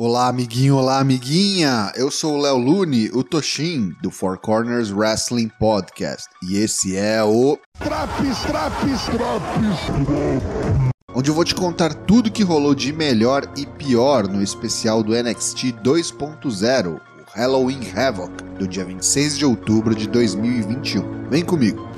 Olá, amiguinho, olá, amiguinha! Eu sou o Léo Lune, o Toshin, do Four Corners Wrestling Podcast. E esse é o. Traps, traps, traps! Onde eu vou te contar tudo que rolou de melhor e pior no especial do NXT 2.0, o Halloween Havoc, do dia 26 de outubro de 2021. Vem comigo!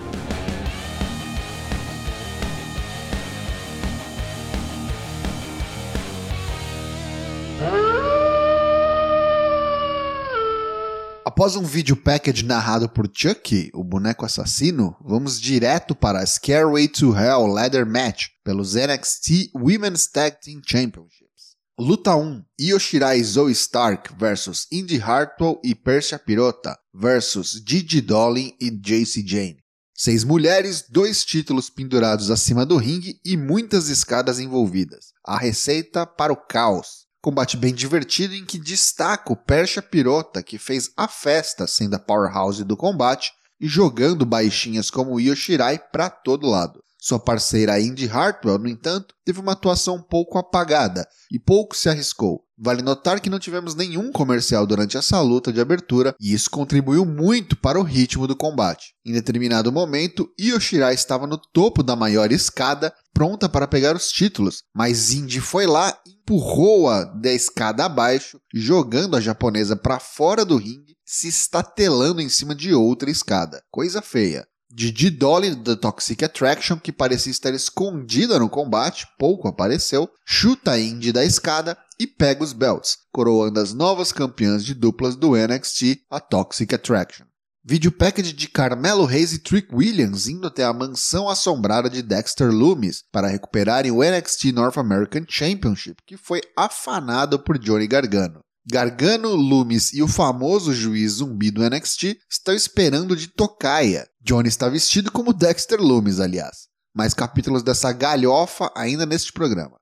Após um vídeo package narrado por Chucky, o boneco assassino, vamos direto para a Scareway to Hell Ladder Match pelos NXT Women's Tag Team Championships. Luta 1: Io Shirai Zoe Stark versus Indy Hartwell e Persia Pirota versus Gigi Dolin e JC Jane. Seis mulheres, dois títulos pendurados acima do ringue e muitas escadas envolvidas. A receita para o caos. Combate bem divertido em que destaca o Persia Pirota, que fez a festa sendo a powerhouse do combate e jogando baixinhas como Yoshirai para todo lado. Sua parceira Indy Hartwell, no entanto, teve uma atuação um pouco apagada e pouco se arriscou. Vale notar que não tivemos nenhum comercial durante essa luta de abertura e isso contribuiu muito para o ritmo do combate. Em determinado momento, Yoshirai estava no topo da maior escada, pronta para pegar os títulos, mas Indy foi lá e empurrou-a da escada abaixo, jogando a japonesa para fora do ringue, se estatelando em cima de outra escada. Coisa feia. Didi Dolly da Toxic Attraction, que parecia estar escondida no combate, pouco apareceu, chuta a Indy da escada e pega os belts, coroando as novas campeãs de duplas do NXT, a Toxic Attraction. Vídeo package de Carmelo Reis e Trick Williams indo até a mansão assombrada de Dexter Loomis para recuperarem o NXT North American Championship, que foi afanado por Johnny Gargano. Gargano, Loomis e o famoso juiz zumbi do NXT estão esperando de tocaia. Johnny está vestido como Dexter Loomis, aliás. Mais capítulos dessa galhofa ainda neste programa.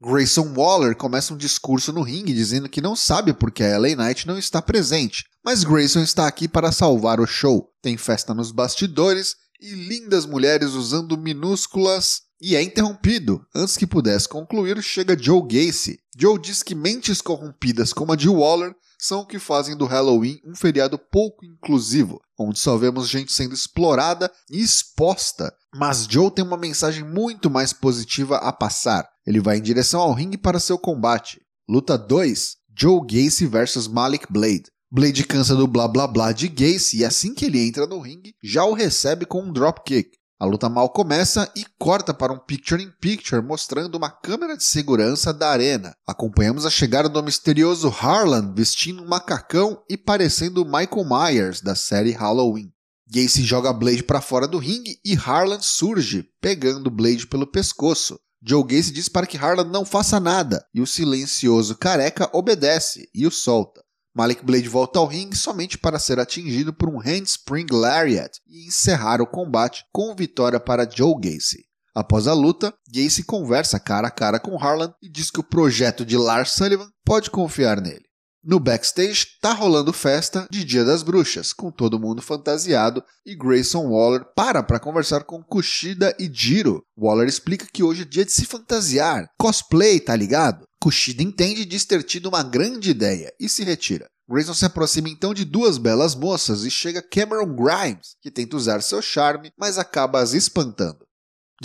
Grayson Waller começa um discurso no ringue dizendo que não sabe por que a LA Knight não está presente, mas Grayson está aqui para salvar o show. Tem festa nos bastidores e lindas mulheres usando minúsculas e é interrompido. Antes que pudesse concluir, chega Joe Gacy. Joe diz que mentes corrompidas como a de Waller são o que fazem do Halloween um feriado pouco inclusivo, onde só vemos gente sendo explorada e exposta. Mas Joe tem uma mensagem muito mais positiva a passar. Ele vai em direção ao ringue para seu combate. Luta 2: Joe Gacy vs Malik Blade. Blade cansa do blá blá blá de Gacy e assim que ele entra no ringue, já o recebe com um dropkick. A luta mal começa e corta para um picture-in-picture mostrando uma câmera de segurança da arena. Acompanhamos a chegada do misterioso Harlan vestindo um macacão e parecendo Michael Myers da série Halloween. Gacy joga Blade para fora do ringue e Harlan surge, pegando Blade pelo pescoço. Joe Gacy diz para que Harlan não faça nada e o silencioso careca obedece e o solta. Malik Blade volta ao ringue somente para ser atingido por um handspring lariat e encerrar o combate com vitória para Joe Gacy. Após a luta, Gacy conversa cara a cara com Harlan e diz que o projeto de Lars Sullivan pode confiar nele. No backstage, tá rolando festa de Dia das Bruxas, com todo mundo fantasiado, e Grayson Waller para para conversar com Kushida e Jiro. Waller explica que hoje é dia de se fantasiar, cosplay, tá ligado? Kushida entende e diz ter tido uma grande ideia e se retira. Grayson se aproxima então de duas belas moças e chega Cameron Grimes, que tenta usar seu charme, mas acaba as espantando.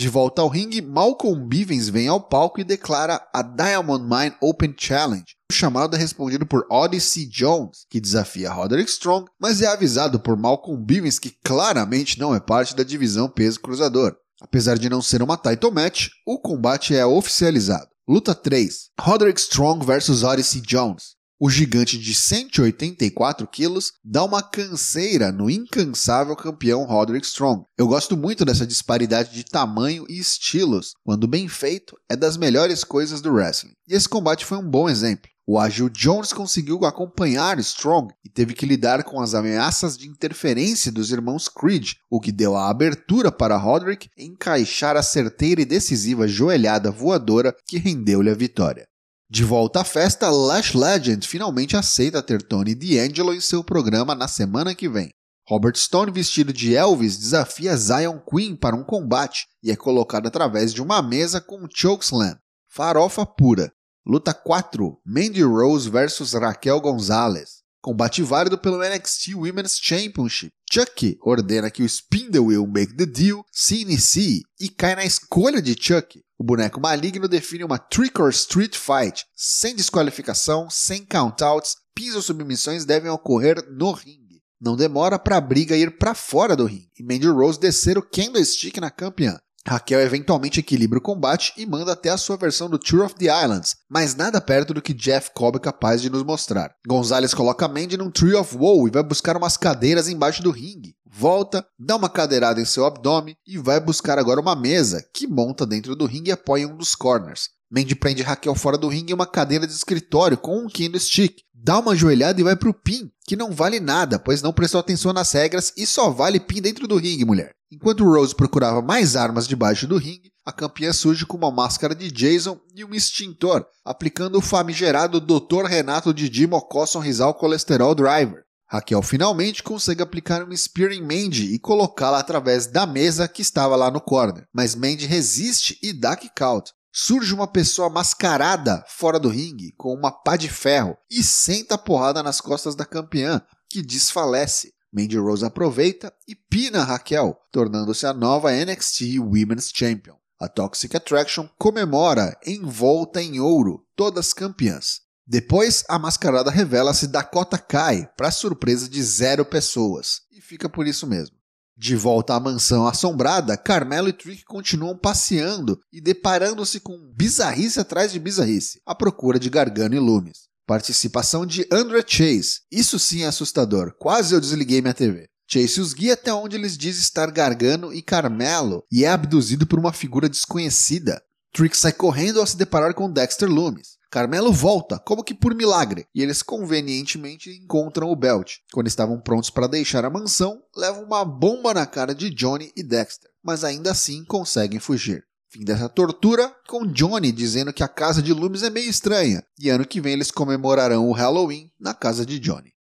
De volta ao ringue, Malcolm Bivens vem ao palco e declara a Diamond Mine Open Challenge. O chamado é respondido por Odyssey Jones, que desafia Roderick Strong, mas é avisado por Malcolm Bivens que claramente não é parte da divisão peso cruzador. Apesar de não ser uma title match, o combate é oficializado. Luta 3: Roderick Strong vs Odyssey Jones. O gigante de 184 quilos dá uma canseira no incansável campeão Roderick Strong. Eu gosto muito dessa disparidade de tamanho e estilos. Quando bem feito, é das melhores coisas do wrestling. E esse combate foi um bom exemplo. O ágil Jones conseguiu acompanhar Strong e teve que lidar com as ameaças de interferência dos irmãos Creed, o que deu a abertura para Roderick encaixar a certeira e decisiva joelhada voadora que rendeu-lhe a vitória. De volta à festa, Lash Legend finalmente aceita ter Tony D'Angelo em seu programa na semana que vem. Robert Stone, vestido de Elvis, desafia Zion Queen para um combate e é colocado através de uma mesa com um chokeslam. Farofa pura. Luta 4: Mandy Rose versus Raquel Gonzalez. Combate válido pelo NXT Women's Championship. Chuck ordena que o Spindle Make the Deal se inicie e cai na escolha de Chuck. O boneco maligno define uma Trick or Street Fight, sem desqualificação, sem countouts, pins ou submissões devem ocorrer no ringue. Não demora para a briga ir para fora do ringue e Mandy Rose descer o candlestick na campeã. Raquel eventualmente equilibra o combate e manda até a sua versão do Tour of the Islands, mas nada perto do que Jeff Cobb é capaz de nos mostrar. Gonzalez coloca Mandy num Tree of Woe e vai buscar umas cadeiras embaixo do ringue. Volta, dá uma cadeirada em seu abdômen e vai buscar agora uma mesa, que monta dentro do ringue e apoia um dos corners. Mandy prende Raquel fora do ringue em uma cadeira de escritório com um candlestick. Dá uma joelhada e vai pro pin, que não vale nada, pois não prestou atenção nas regras e só vale pin dentro do ringue, mulher. Enquanto Rose procurava mais armas debaixo do ringue, a campeã surge com uma máscara de Jason e um extintor, aplicando o famigerado Dr. Renato Didi Mocosson Rizal Colesterol Driver. Raquel finalmente consegue aplicar um Spear em Mandy e colocá-la através da mesa que estava lá no corner, mas Mandy resiste e dá kick out. Surge uma pessoa mascarada fora do ringue com uma pá de ferro e senta a porrada nas costas da campeã, que desfalece. Mandy Rose aproveita e pina Raquel, tornando-se a nova NXT Women's Champion. A Toxic Attraction comemora envolta em ouro, todas campeãs. Depois, a mascarada revela-se Dakota Kai, para surpresa de zero pessoas, e fica por isso mesmo. De volta à mansão assombrada, Carmelo e Trick continuam passeando e deparando-se com bizarrice atrás de bizarrice, à procura de Gargano e Loomis. Participação de André Chase. Isso sim é assustador. Quase eu desliguei minha TV. Chase os guia até onde eles diz estar Gargano e Carmelo e é abduzido por uma figura desconhecida. Trick sai correndo ao se deparar com Dexter Loomis. Carmelo volta, como que por milagre, e eles convenientemente encontram o Belt. Quando estavam prontos para deixar a mansão, levam uma bomba na cara de Johnny e Dexter, mas ainda assim conseguem fugir. Fim dessa tortura, com Johnny dizendo que a casa de Loomis é meio estranha, e ano que vem eles comemorarão o Halloween na casa de Johnny.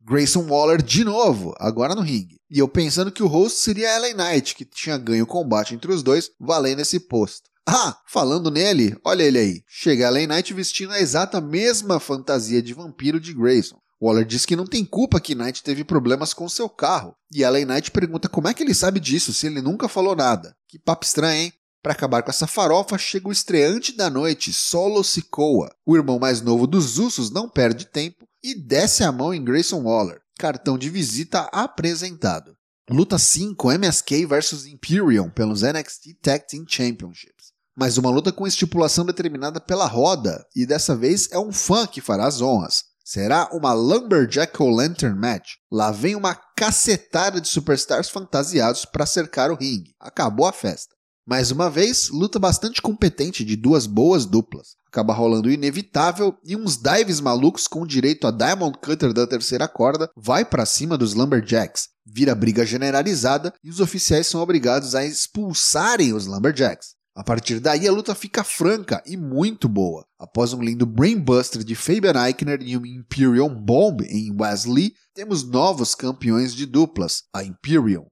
Grayson Waller de novo, agora no ringue. E eu pensando que o host seria Ellen Knight, que tinha ganho o combate entre os dois, valendo esse posto. Ah, falando nele, olha ele aí. Chega Ellen Knight vestindo a exata mesma fantasia de vampiro de Grayson. Waller diz que não tem culpa que Knight teve problemas com seu carro. E Ellen Knight pergunta como é que ele sabe disso, se ele nunca falou nada. Que papo estranho, hein? Para acabar com essa farofa, chega o estreante da noite, Solo Sikoa. O irmão mais novo dos Usos não perde tempo e desce a mão em Grayson Waller. Cartão de visita apresentado. Luta 5 MSK vs Imperium pelos NXT Tag Team Championships. Mais uma luta com estipulação determinada pela roda, e dessa vez é um fã que fará as honras. Será uma Lumberjack ou Lantern Match. Lá vem uma cacetada de superstars fantasiados para cercar o ringue. Acabou a festa. Mais uma vez, luta bastante competente de duas boas duplas. Acaba rolando o inevitável e uns dives malucos com direito a Diamond Cutter da terceira corda vai para cima dos Lumberjacks. Vira briga generalizada e os oficiais são obrigados a expulsarem os Lumberjacks. A partir daí a luta fica franca e muito boa. Após um lindo Brainbuster de Fabian Eichner e um Imperium Bomb em Wesley, temos novos campeões de duplas, a Imperium.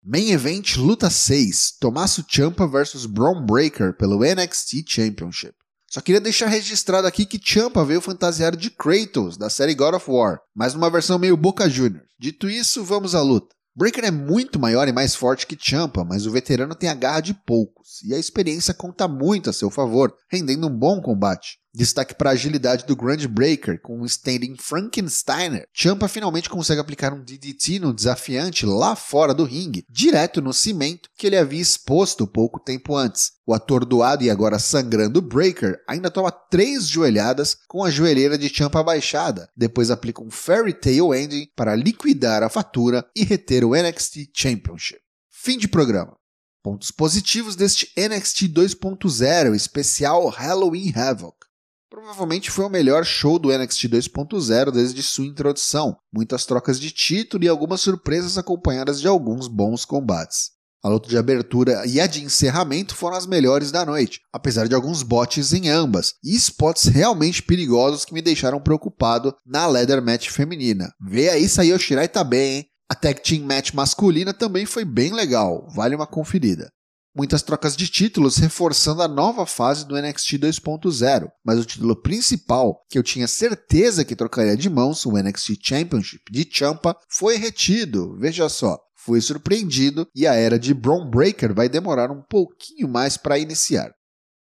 Main Event Luta 6: Tommaso Ciampa vs Braun Breaker pelo NXT Championship. Só queria deixar registrado aqui que Ciampa veio fantasiar de Kratos, da série God of War, mas numa versão meio Boca Juniors. Dito isso, vamos à luta. Breaker é muito maior e mais forte que Ciampa, mas o veterano tem a garra de poucos, e a experiência conta muito a seu favor, rendendo um bom combate. Destaque para a agilidade do Grand Breaker com um standing Frankensteiner. Champa finalmente consegue aplicar um DDT no desafiante lá fora do ringue, direto no cimento que ele havia exposto pouco tempo antes. O atordoado e agora sangrando Breaker ainda toma três joelhadas com a joelheira de Champa baixada. Depois aplica um Fairy Tail Ending para liquidar a fatura e reter o NXT Championship. Fim de programa. Pontos positivos deste NXT 2.0 especial Halloween Havoc. Provavelmente foi o melhor show do NXT 2.0 desde sua introdução, muitas trocas de título e algumas surpresas acompanhadas de alguns bons combates. A luta de abertura e a de encerramento foram as melhores da noite, apesar de alguns botes em ambas, e spots realmente perigosos que me deixaram preocupado na Leather Match feminina. Vê aí Sayo Shirai tá bem, hein? A Tag Team Match masculina também foi bem legal, vale uma conferida. Muitas trocas de títulos reforçando a nova fase do NXT 2.0, mas o título principal, que eu tinha certeza que trocaria de mãos, o NXT Championship de Champa, foi retido. Veja só, fui surpreendido e a era de Braun Breaker vai demorar um pouquinho mais para iniciar.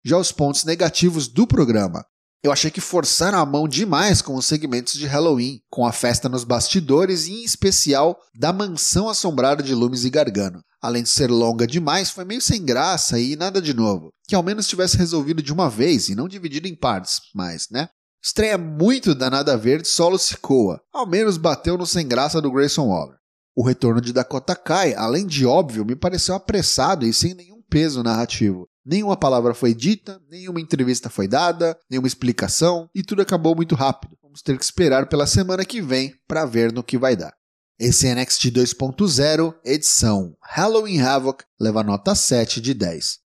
Já os pontos negativos do programa. Eu achei que forçaram a mão demais com os segmentos de Halloween, com a festa nos bastidores e, em especial, da mansão assombrada de Loomis e Gargano. Além de ser longa demais, foi meio sem graça e nada de novo. Que ao menos tivesse resolvido de uma vez e não dividido em partes, mas, né? Estreia muito da Nada Verde solo Sikoa. Ao menos bateu no sem graça do Grayson Waller. O retorno de Dakota Kai, além de óbvio, me pareceu apressado e sem nenhum peso narrativo. Nenhuma palavra foi dita, nenhuma entrevista foi dada, nenhuma explicação e tudo acabou muito rápido. Vamos ter que esperar pela semana que vem para ver no que vai dar. Esse NXT 2.0, edição Halloween Havoc, leva nota 7 de 10.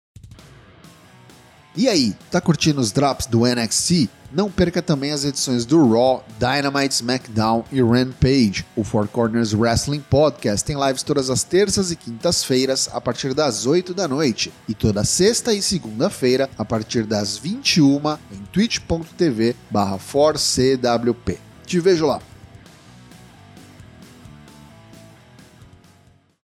E aí, tá curtindo os drops do NXT? Não perca também as edições do Raw, Dynamite, SmackDown e Rampage. O Four Corners Wrestling Podcast tem lives todas as terças e quintas-feiras a partir das 8 da noite e toda sexta e segunda-feira a partir das 21 em twitch.tv/4cwp. Te vejo lá.